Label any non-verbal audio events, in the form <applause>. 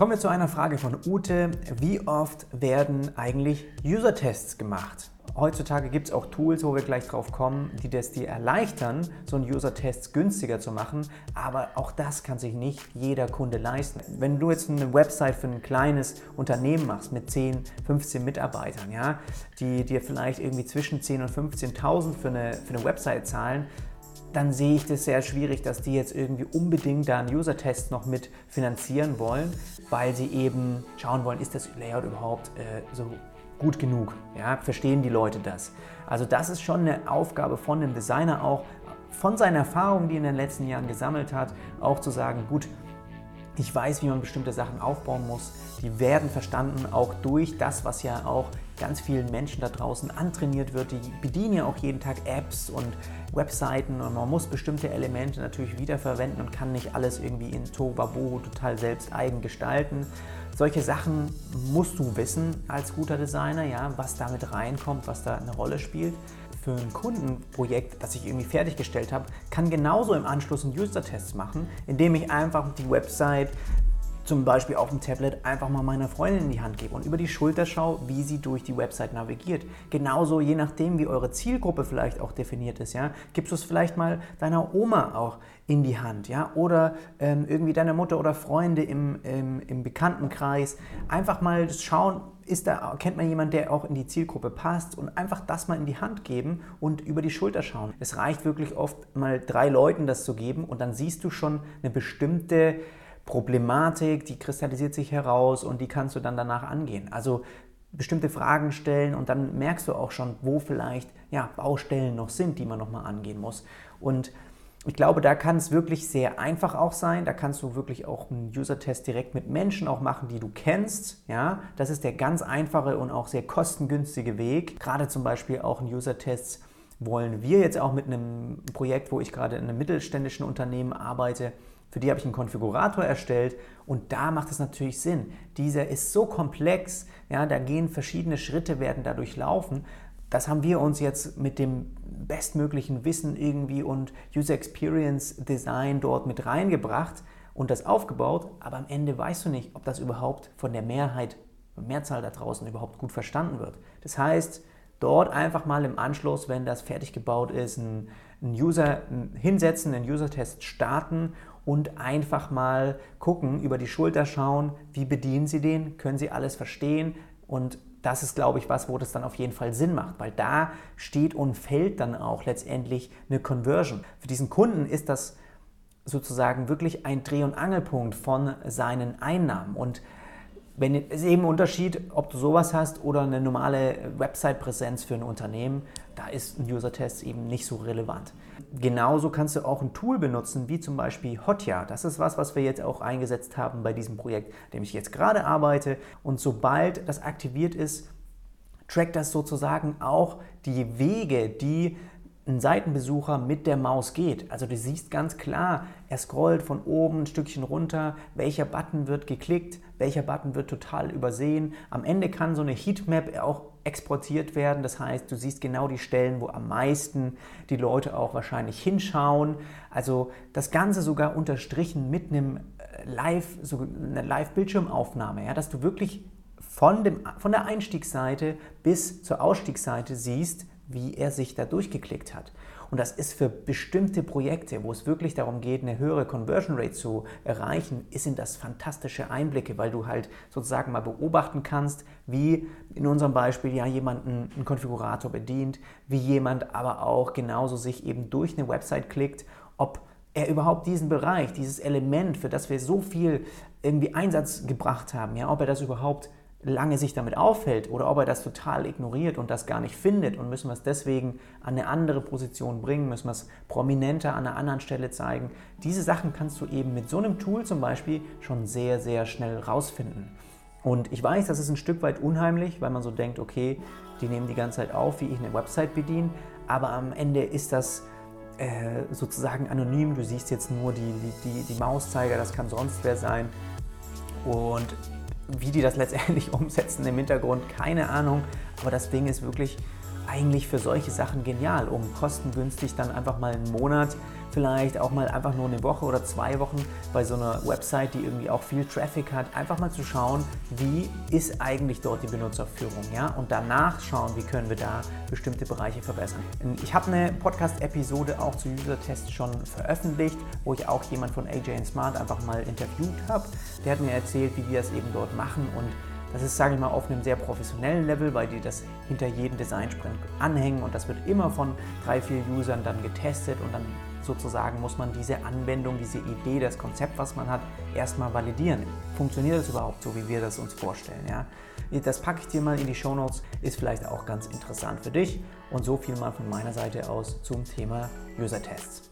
Kommen wir zu einer Frage von Ute. Wie oft werden eigentlich User-Tests gemacht? Heutzutage gibt es auch Tools, wo wir gleich drauf kommen, die das dir erleichtern, so einen User-Test günstiger zu machen. Aber auch das kann sich nicht jeder Kunde leisten. Wenn du jetzt eine Website für ein kleines Unternehmen machst mit 10, 15 Mitarbeitern, ja, die dir vielleicht irgendwie zwischen 10 und 15.000 für eine, für eine Website zahlen, dann sehe ich das sehr schwierig, dass die jetzt irgendwie unbedingt da einen User-Test noch mit finanzieren wollen, weil sie eben schauen wollen, ist das Layout überhaupt äh, so gut genug? Ja, verstehen die Leute das? Also das ist schon eine Aufgabe von dem Designer auch, von seinen Erfahrungen, die er in den letzten Jahren gesammelt hat, auch zu sagen, gut, ich weiß, wie man bestimmte Sachen aufbauen muss. Die werden verstanden auch durch das, was ja auch ganz vielen Menschen da draußen antrainiert wird. Die bedienen ja auch jeden Tag Apps und Webseiten und man muss bestimmte Elemente natürlich wiederverwenden und kann nicht alles irgendwie in Tohuwabohu total selbst eigen gestalten. Solche Sachen musst du wissen als guter Designer, ja, was damit reinkommt, was da eine Rolle spielt für ein Kundenprojekt, das ich irgendwie fertiggestellt habe, kann genauso im Anschluss einen User-Test machen, indem ich einfach die Website zum Beispiel auf dem Tablet einfach mal meiner Freundin in die Hand gebe und über die Schulter schaue, wie sie durch die Website navigiert. Genauso, je nachdem, wie eure Zielgruppe vielleicht auch definiert ist, ja, gibst du es vielleicht mal deiner Oma auch in die Hand, ja, oder ähm, irgendwie deiner Mutter oder Freunde im, im, im Bekanntenkreis. Einfach mal schauen, ist da, kennt man jemanden, der auch in die Zielgruppe passt und einfach das mal in die Hand geben und über die Schulter schauen. Es reicht wirklich oft mal drei Leuten das zu geben und dann siehst du schon eine bestimmte Problematik, die kristallisiert sich heraus und die kannst du dann danach angehen. Also bestimmte Fragen stellen und dann merkst du auch schon, wo vielleicht ja, Baustellen noch sind, die man nochmal angehen muss. Und ich glaube, da kann es wirklich sehr einfach auch sein. Da kannst du wirklich auch einen User-Test direkt mit Menschen auch machen, die du kennst. Ja, das ist der ganz einfache und auch sehr kostengünstige Weg. Gerade zum Beispiel auch ein User-Test wollen wir jetzt auch mit einem Projekt, wo ich gerade in einem mittelständischen Unternehmen arbeite, für die habe ich einen Konfigurator erstellt und da macht es natürlich Sinn. Dieser ist so komplex, ja, da gehen verschiedene Schritte, werden dadurch laufen. Das haben wir uns jetzt mit dem bestmöglichen Wissen irgendwie und User Experience Design dort mit reingebracht und das aufgebaut, aber am Ende weißt du nicht, ob das überhaupt von der Mehrheit, Mehrzahl da draußen überhaupt gut verstanden wird. Das heißt, dort einfach mal im Anschluss, wenn das fertig gebaut ist, einen User hinsetzen, einen User-Test starten und einfach mal gucken, über die Schulter schauen, wie bedienen Sie den, können Sie alles verstehen und das ist, glaube ich, was, wo das dann auf jeden Fall Sinn macht, weil da steht und fällt dann auch letztendlich eine Conversion. Für diesen Kunden ist das sozusagen wirklich ein Dreh- und Angelpunkt von seinen Einnahmen und wenn, es ist eben ein Unterschied, ob du sowas hast oder eine normale Website-Präsenz für ein Unternehmen. Da ist ein User-Test eben nicht so relevant. Genauso kannst du auch ein Tool benutzen, wie zum Beispiel Hotjar. Das ist was, was wir jetzt auch eingesetzt haben bei diesem Projekt, dem ich jetzt gerade arbeite. Und sobald das aktiviert ist, trackt das sozusagen auch die Wege, die ein Seitenbesucher mit der Maus geht. Also du siehst ganz klar, er scrollt von oben ein Stückchen runter, welcher Button wird geklickt, welcher Button wird total übersehen. Am Ende kann so eine Heatmap auch exportiert werden. Das heißt, du siehst genau die Stellen, wo am meisten die Leute auch wahrscheinlich hinschauen. Also das Ganze sogar unterstrichen mit einem äh, Live, so einer Live-Bildschirmaufnahme, ja, dass du wirklich von, dem, von der Einstiegsseite bis zur Ausstiegsseite siehst, wie er sich da durchgeklickt hat. Und das ist für bestimmte Projekte, wo es wirklich darum geht, eine höhere Conversion Rate zu erreichen, sind das fantastische Einblicke, weil du halt sozusagen mal beobachten kannst, wie in unserem Beispiel ja jemand einen Konfigurator bedient, wie jemand aber auch genauso sich eben durch eine Website klickt, ob er überhaupt diesen Bereich, dieses Element, für das wir so viel irgendwie Einsatz gebracht haben, ja, ob er das überhaupt lange sich damit aufhält oder ob er das total ignoriert und das gar nicht findet und müssen wir es deswegen an eine andere Position bringen, müssen wir es prominenter an einer anderen Stelle zeigen. Diese Sachen kannst du eben mit so einem Tool zum Beispiel schon sehr, sehr schnell rausfinden. Und ich weiß, das ist ein Stück weit unheimlich, weil man so denkt, okay, die nehmen die ganze Zeit auf, wie ich eine Website bediene, aber am Ende ist das äh, sozusagen anonym. Du siehst jetzt nur die, die, die Mauszeiger, das kann sonst wer sein. Und wie die das letztendlich <laughs> umsetzen im Hintergrund, keine Ahnung. Aber das Ding ist wirklich eigentlich für solche Sachen genial, um kostengünstig dann einfach mal einen Monat vielleicht auch mal einfach nur eine Woche oder zwei Wochen bei so einer Website, die irgendwie auch viel Traffic hat, einfach mal zu schauen, wie ist eigentlich dort die Benutzerführung, ja, und danach schauen, wie können wir da bestimmte Bereiche verbessern. Ich habe eine Podcast-Episode auch zu User-Tests schon veröffentlicht, wo ich auch jemand von AJ Smart einfach mal interviewt habe. Der hat mir erzählt, wie wir es eben dort machen und das ist, sage ich mal, auf einem sehr professionellen Level, weil die das hinter jedem Design-Sprint anhängen und das wird immer von drei, vier Usern dann getestet und dann sozusagen muss man diese Anwendung, diese Idee, das Konzept, was man hat, erstmal validieren. Funktioniert das überhaupt so, wie wir das uns vorstellen? Ja? Das packe ich dir mal in die Show Notes, ist vielleicht auch ganz interessant für dich. Und so viel mal von meiner Seite aus zum Thema User-Tests.